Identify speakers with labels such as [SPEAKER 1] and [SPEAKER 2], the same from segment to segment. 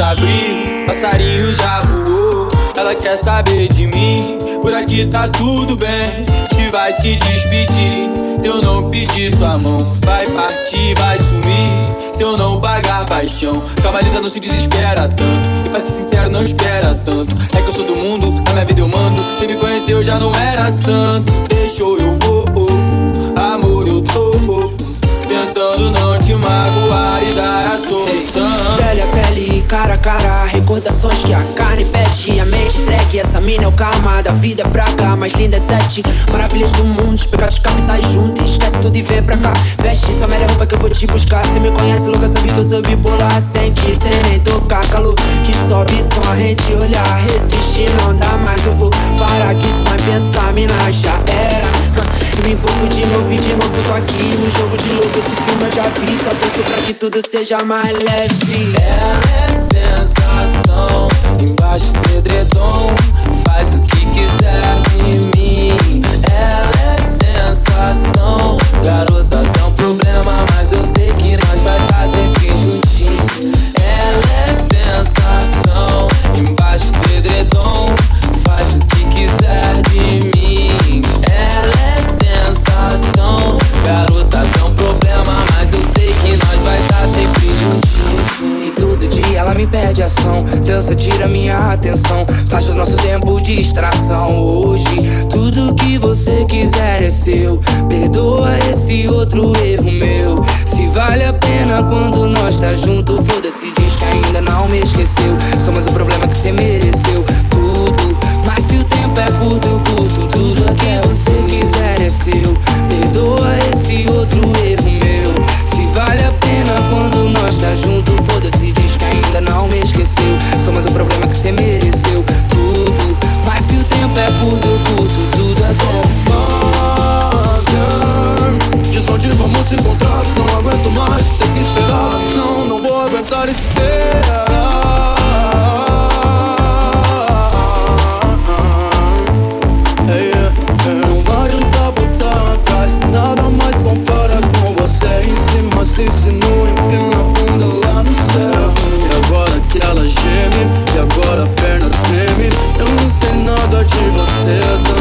[SPEAKER 1] Abrir, passarinho já voou. Ela quer saber de mim, por aqui tá tudo bem. Se vai se despedir, se eu não pedir sua mão, vai partir, vai sumir. Se eu não pagar paixão, calma linda, não se desespera tanto. E pra ser sincero, não espera tanto. É que eu sou do mundo, na minha vida eu mando. Se me conheceu, já não era santo. Deixou eu vou, amor, eu tô tentando não te magoar e dar a solução.
[SPEAKER 2] Pele a pele, cara a cara, recordações que a carne pede, a mente entregue. Essa mina é o karma da vida pra cá, mais linda é sete maravilhas do mundo, os pecados capitais juntos. Esquece tudo e vem pra cá, veste sua melhor roupa que eu vou te buscar. Cê me conhece, louca, sabe que eu sou bipolar. Sente, sem nem tocar, calor que sobe só a gente olhar. Resistir não dá mais, eu vou parar aqui só em pensar, mina já era. Me envolvo de novo e de novo tô aqui no jogo de louco. Esse filme eu já vi, só torço pra que tudo seja mais leve.
[SPEAKER 1] Ela é sensação, embaixo do edredom, faz o que quiser de mim. Ela é sensação, garota dá um problema, mas eu sei que nós vai estar tá sempre juntinho. Ela é sensação, embaixo do edredom, faz o que quiser de mim. Sensação, garota um problema, mas eu sei que nós vai estar tá sempre juntinhos.
[SPEAKER 2] E todo dia ela me pede ação, dança tira minha atenção, faz o nosso tempo de distração. Hoje tudo que você quiser é seu, perdoa esse outro erro meu. Se vale a pena quando nós tá junto, foda-se diz que ainda não me esqueceu. Somos o problema que você mereceu, tudo. Mas se o tempo é curto, eu curto tudo que você quiser é seu. Perdoa esse outro erro meu. Se vale a pena quando nós tá junto, foda-se, diz que ainda não me esqueceu. Somos o problema que você mereceu, tudo. Mas se o tempo é curto, eu curto tudo até
[SPEAKER 1] Fucker, Diz onde vamos se encontrar, não aguento mais ter que esperar. Não, não vou aguentar esperar.
[SPEAKER 3] de você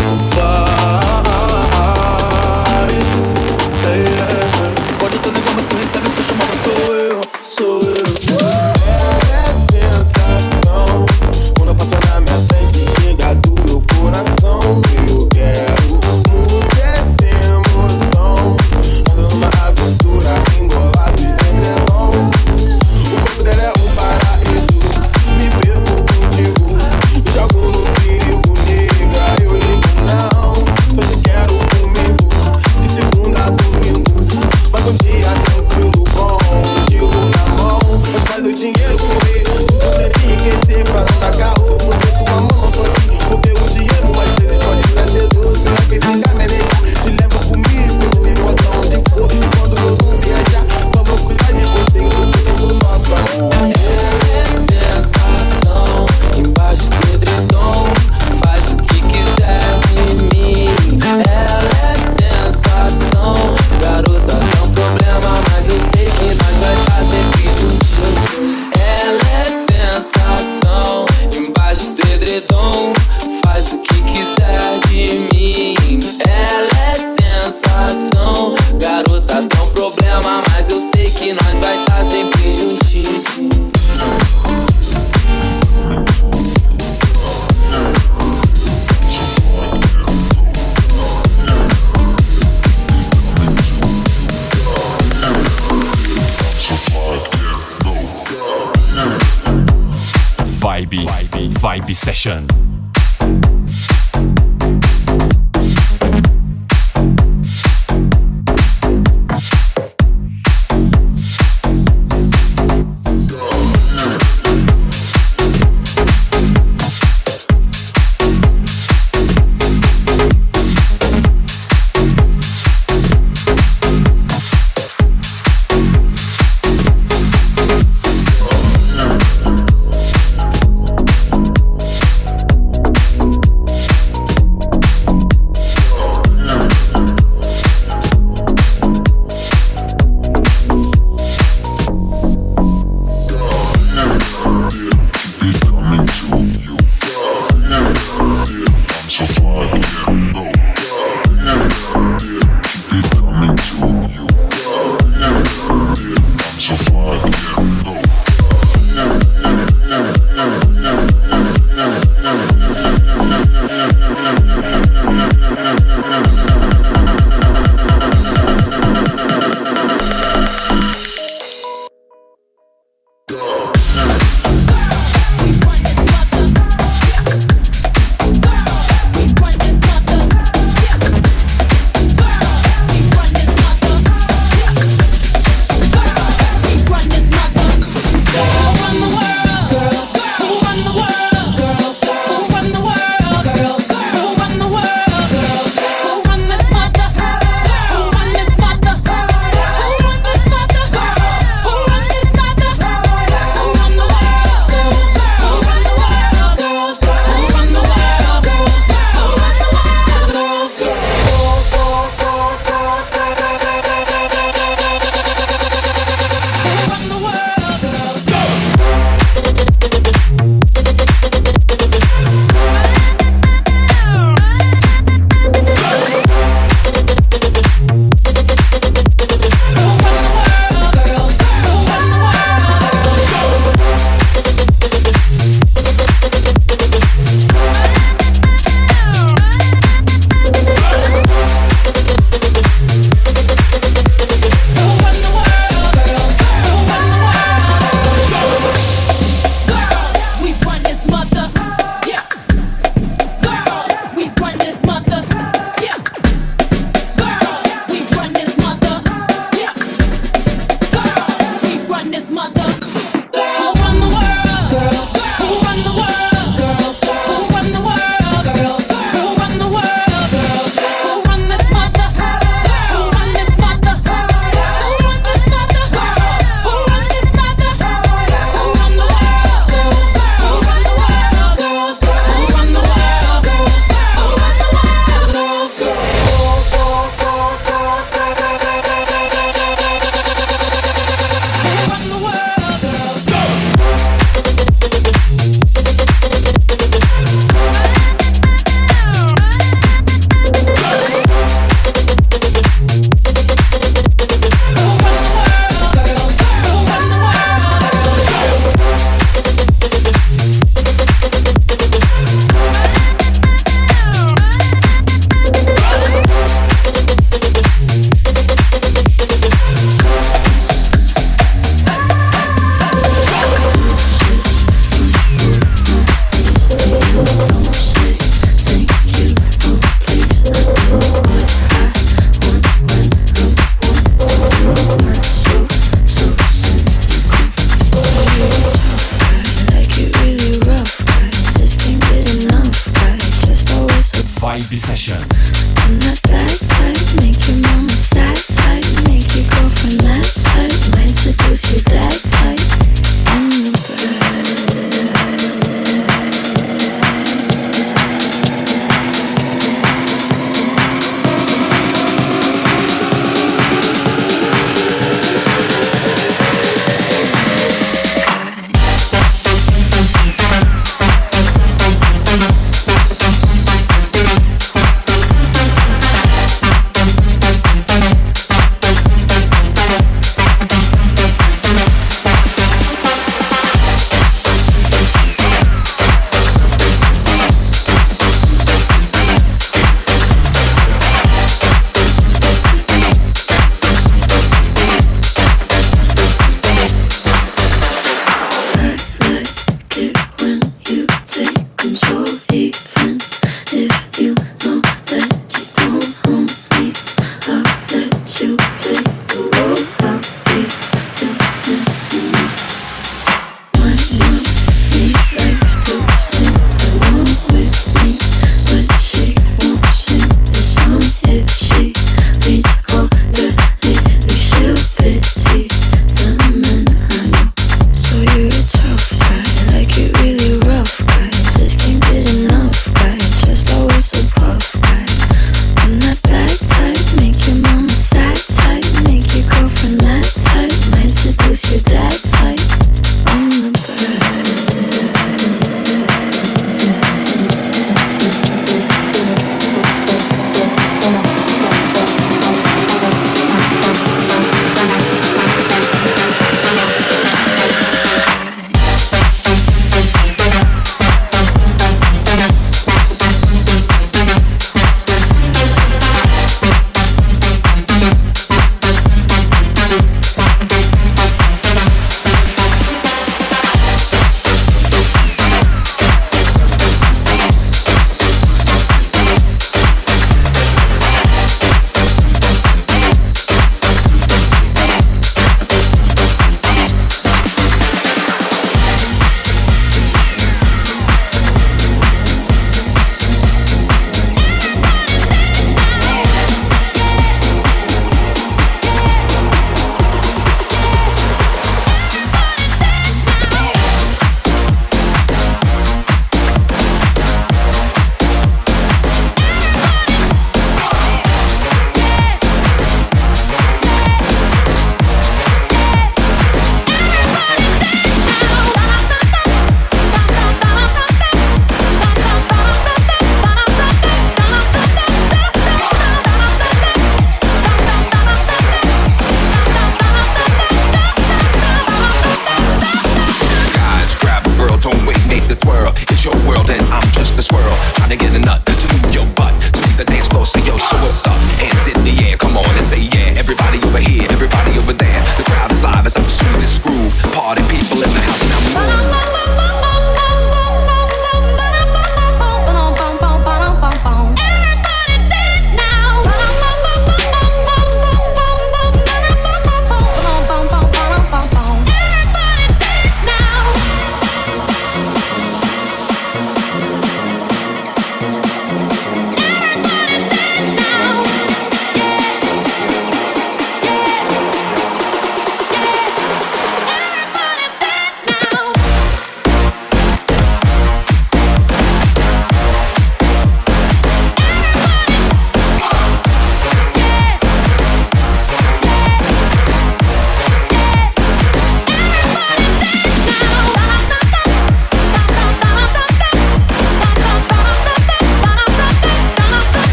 [SPEAKER 3] считать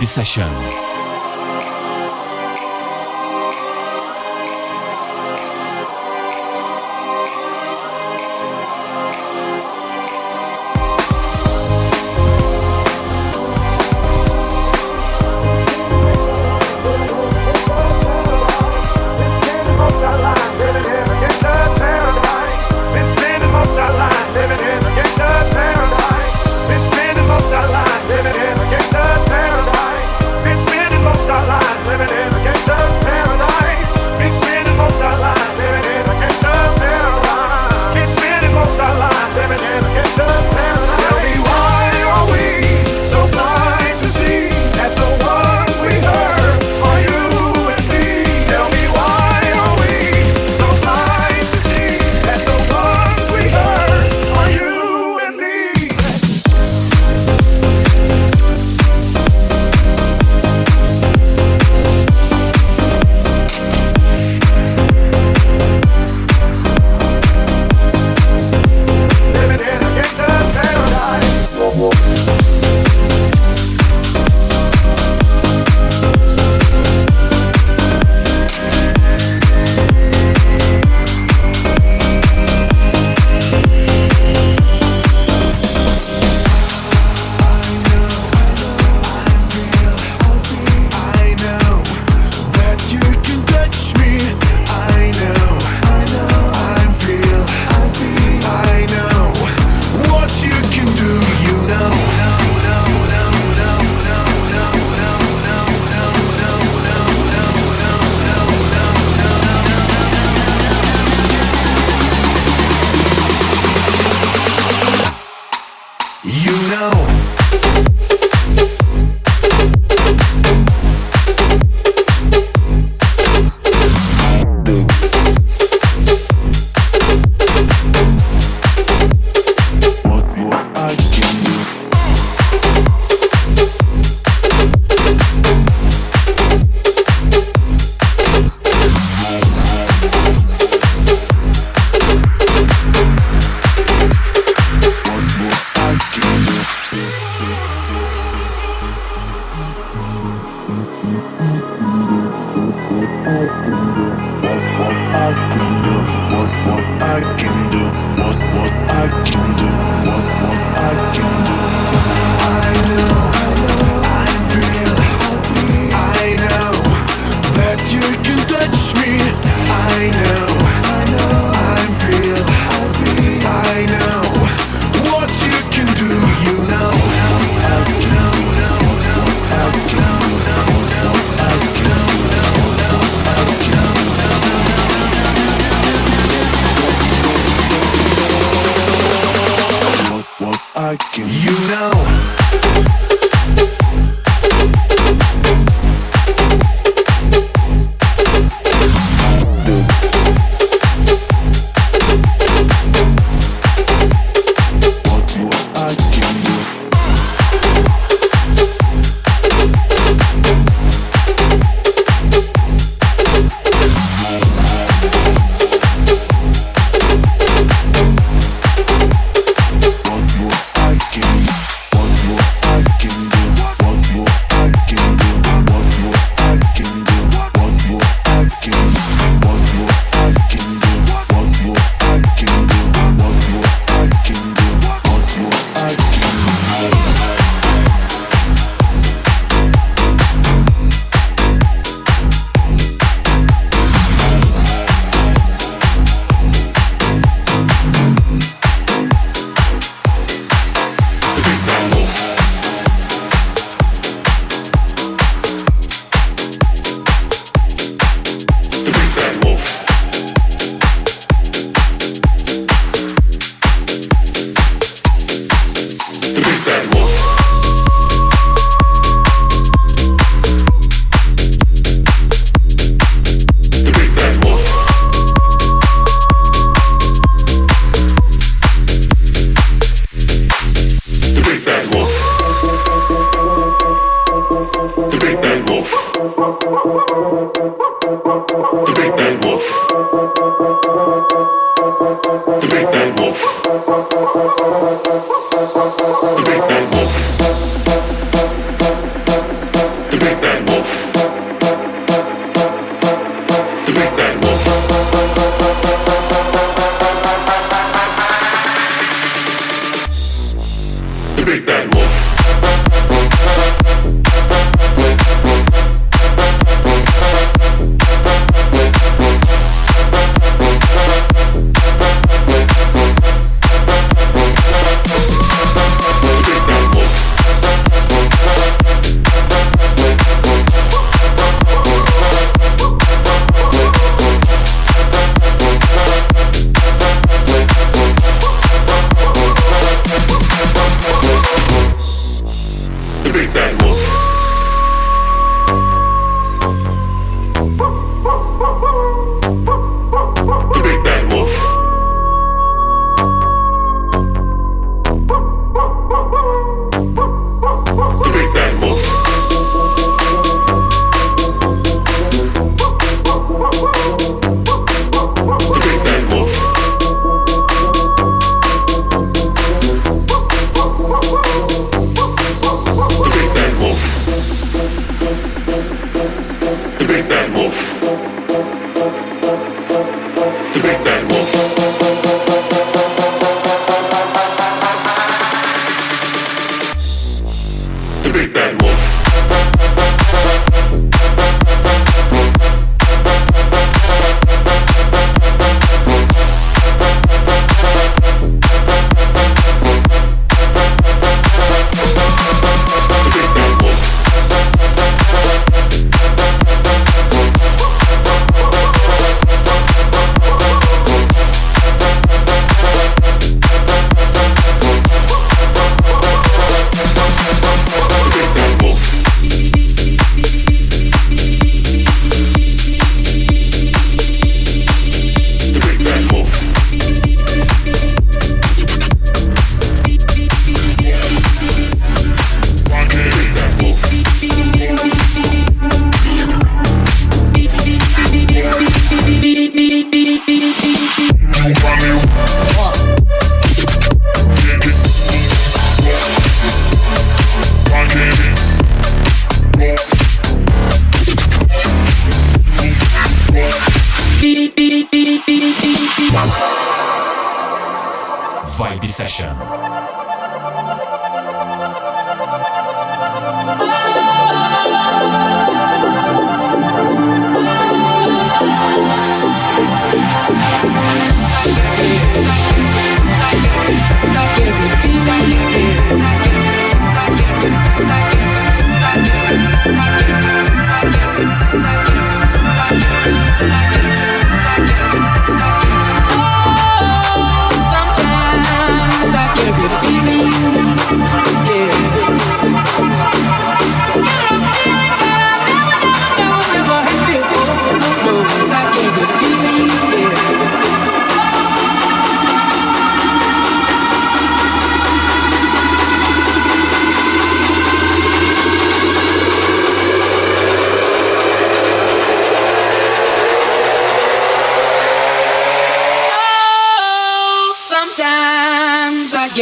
[SPEAKER 4] Vibe like.
[SPEAKER 5] You know.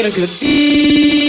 [SPEAKER 6] Get a good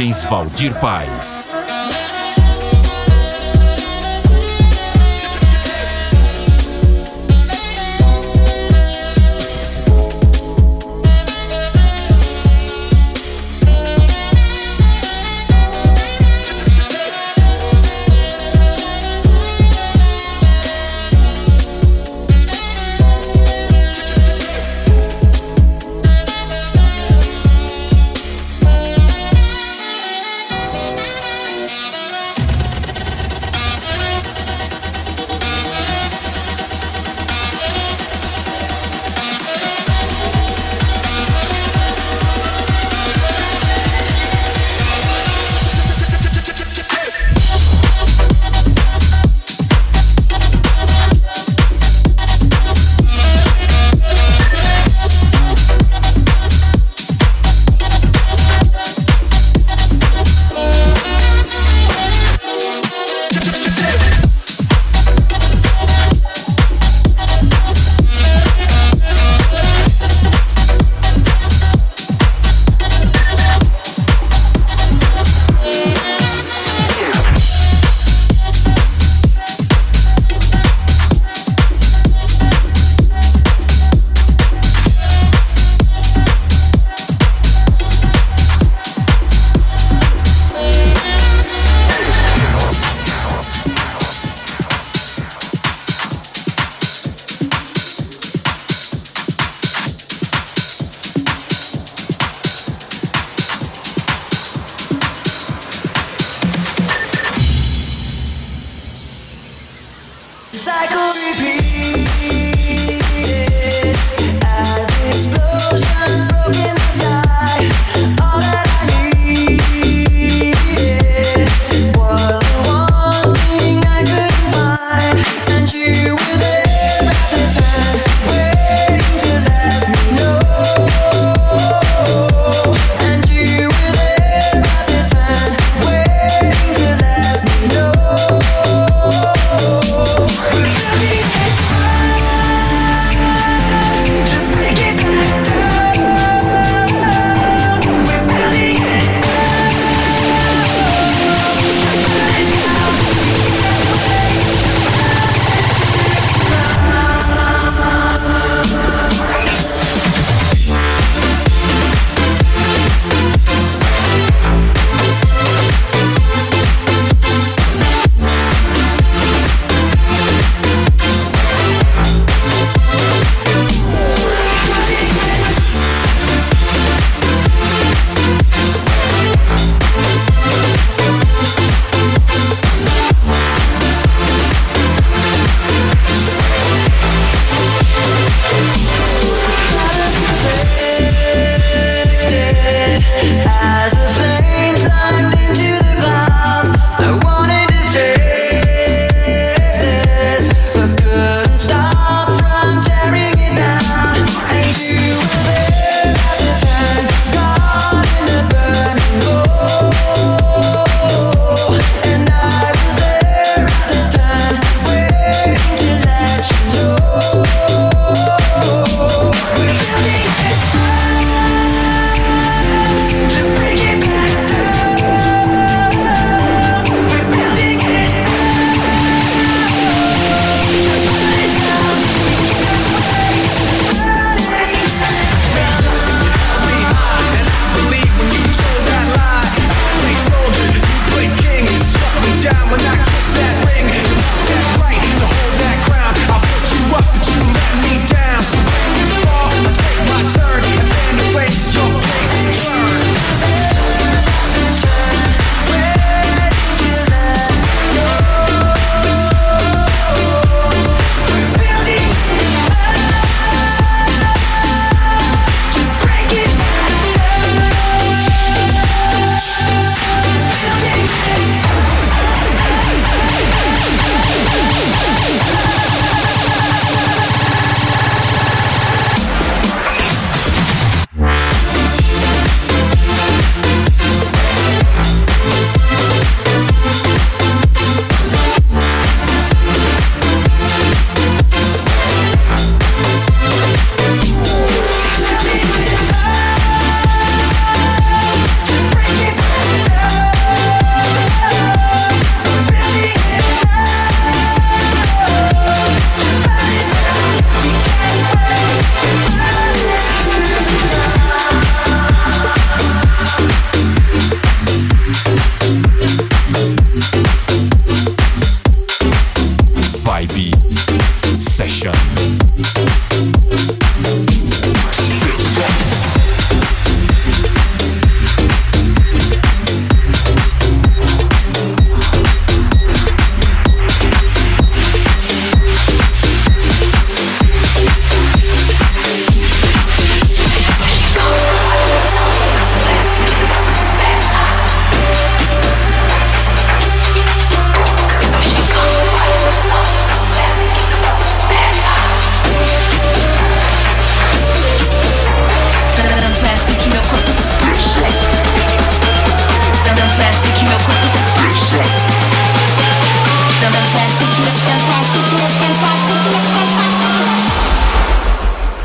[SPEAKER 6] Mixagens Valdir Paz.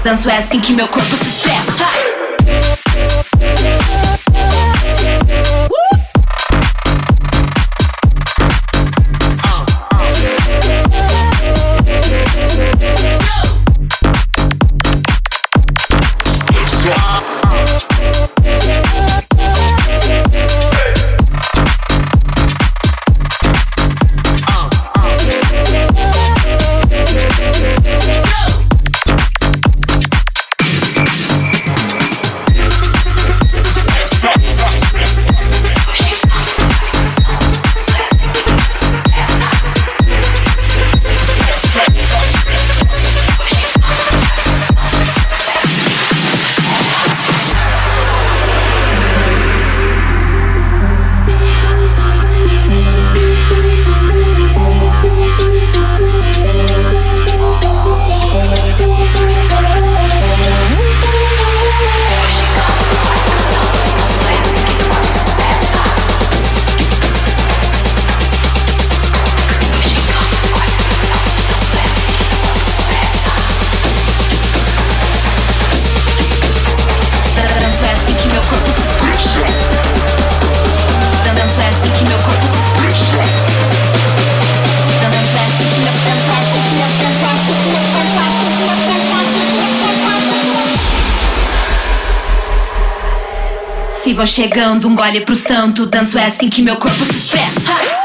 [SPEAKER 7] Danço é assim que meu corpo se expressa. Vou chegando, um gole pro santo. Danço é assim que meu corpo se expressa.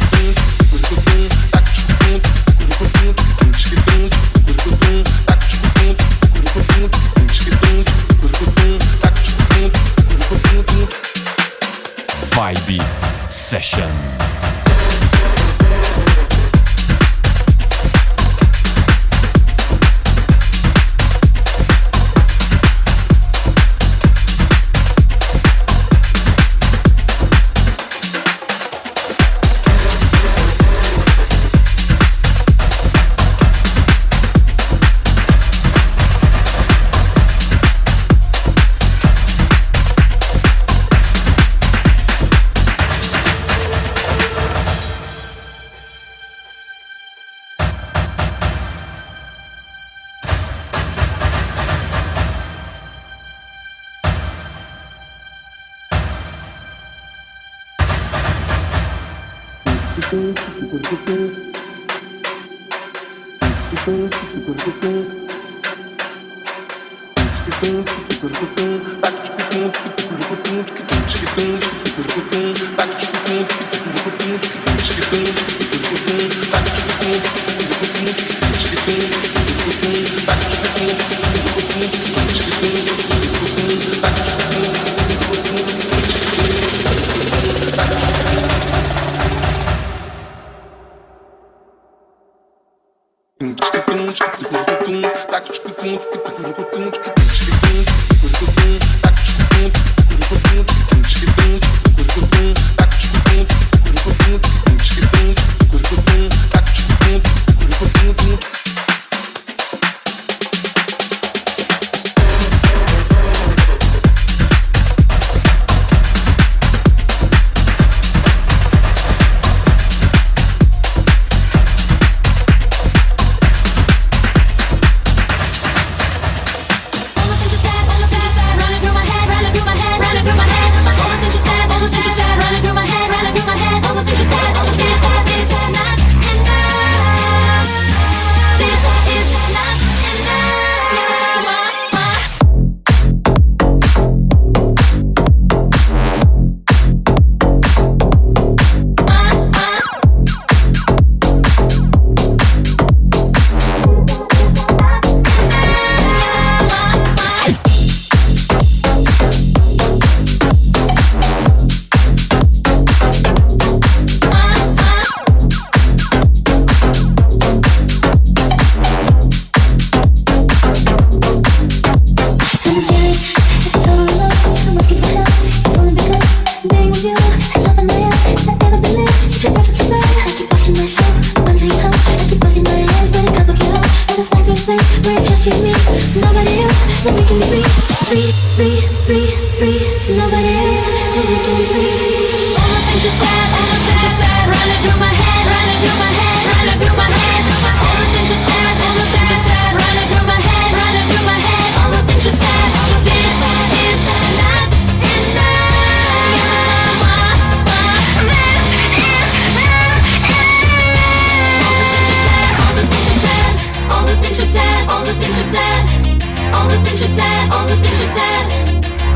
[SPEAKER 8] all the things you said, all the things you said,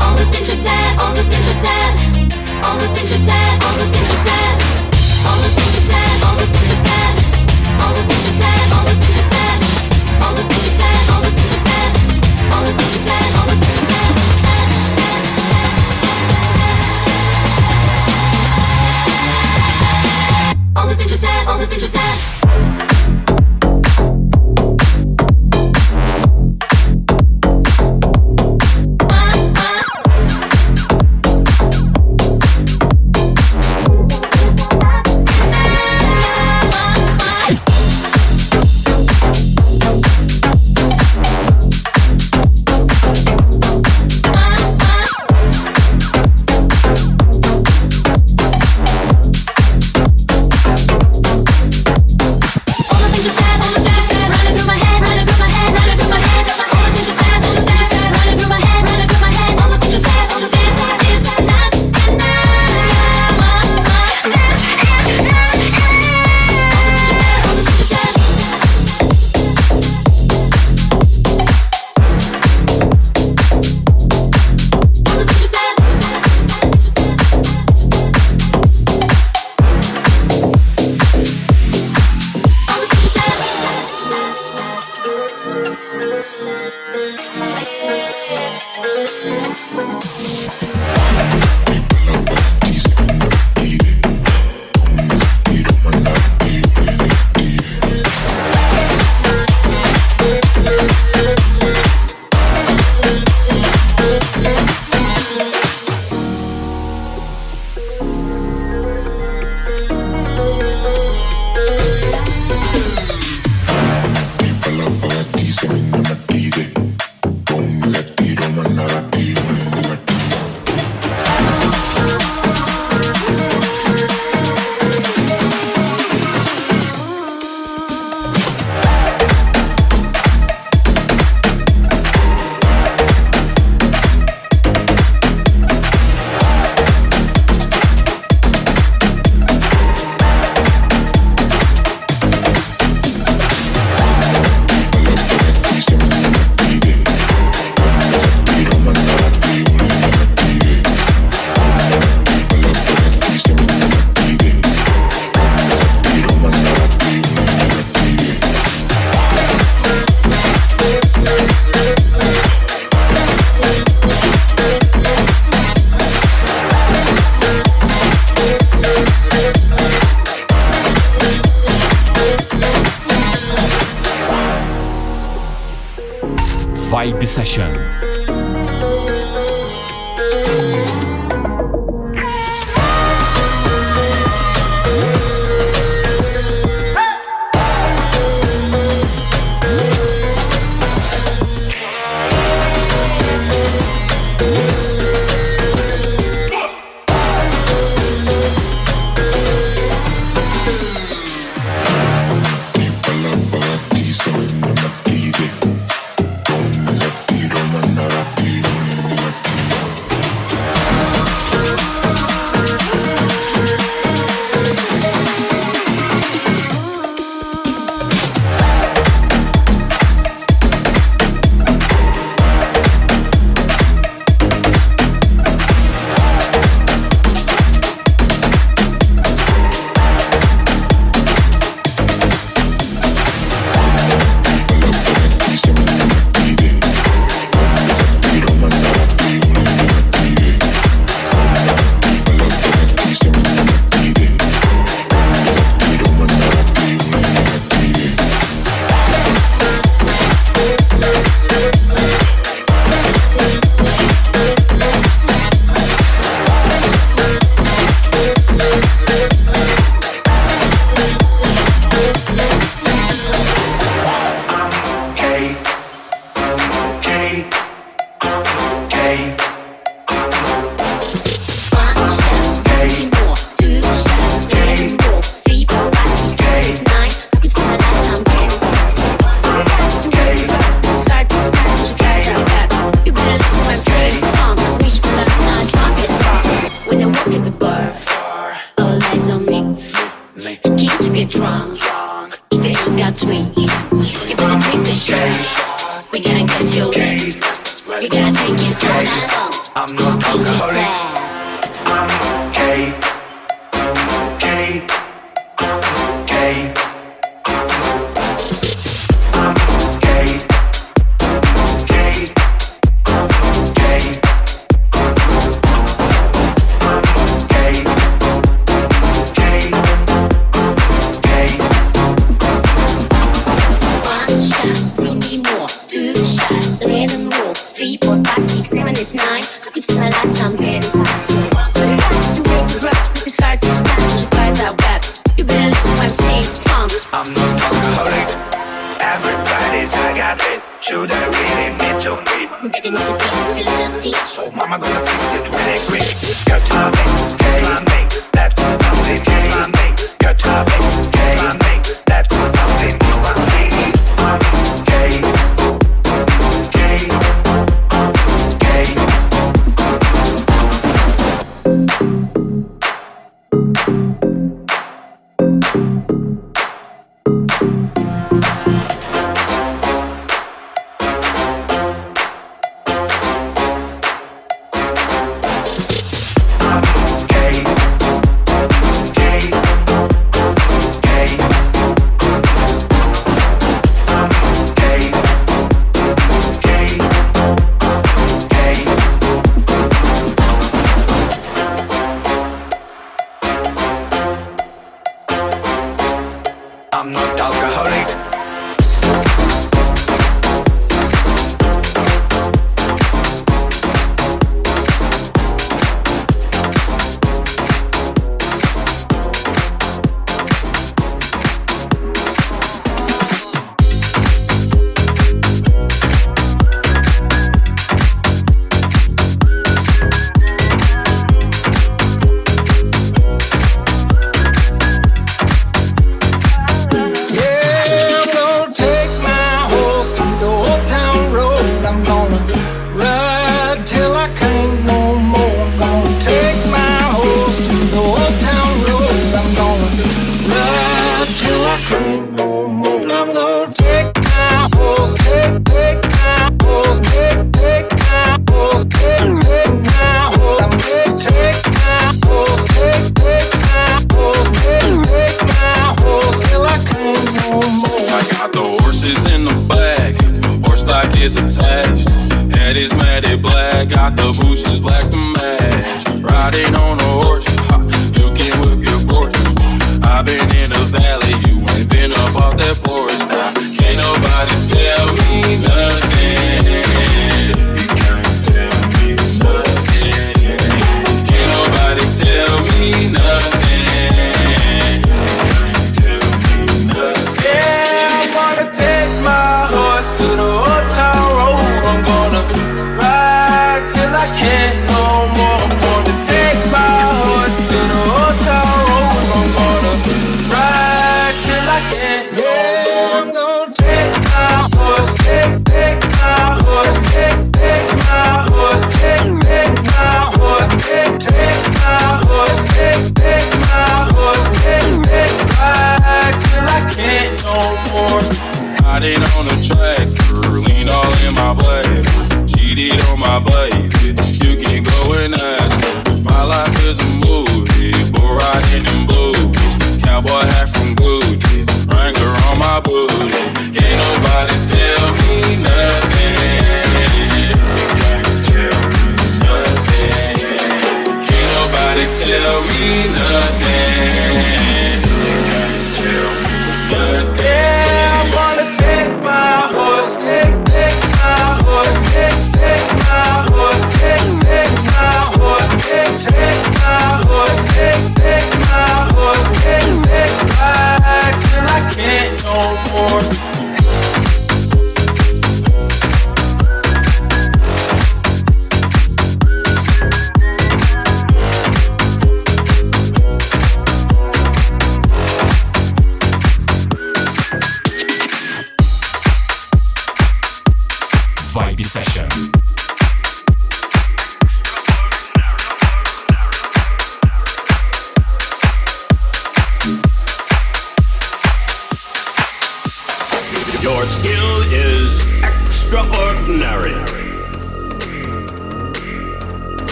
[SPEAKER 8] all the things you said, all the things you said, all the things you said, all the things you
[SPEAKER 9] said, all the things you said, all the things you
[SPEAKER 10] said, all
[SPEAKER 11] the things you said, all the things you said. All the things you said, all the things you said.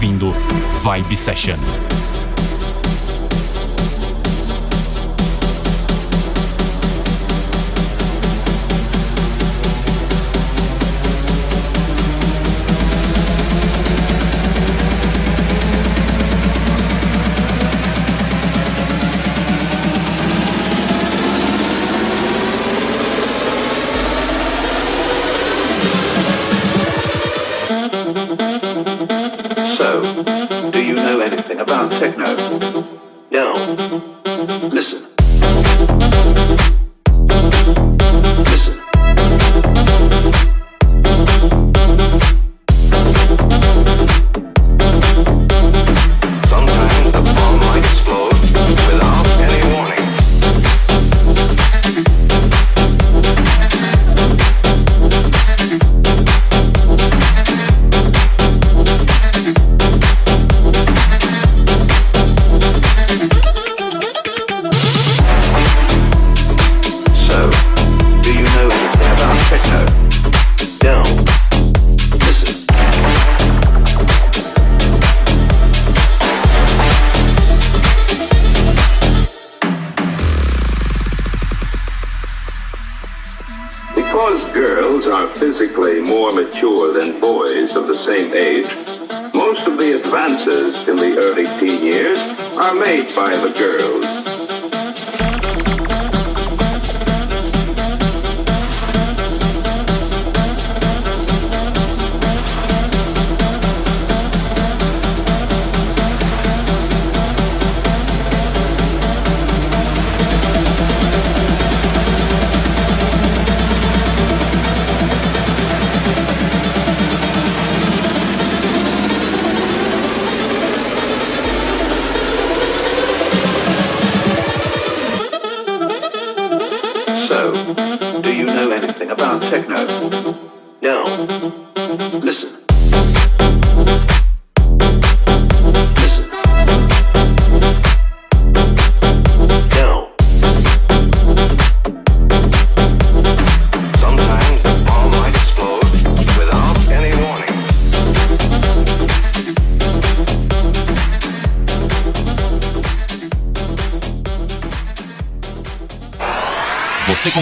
[SPEAKER 11] ouvindo Vibe
[SPEAKER 6] Session.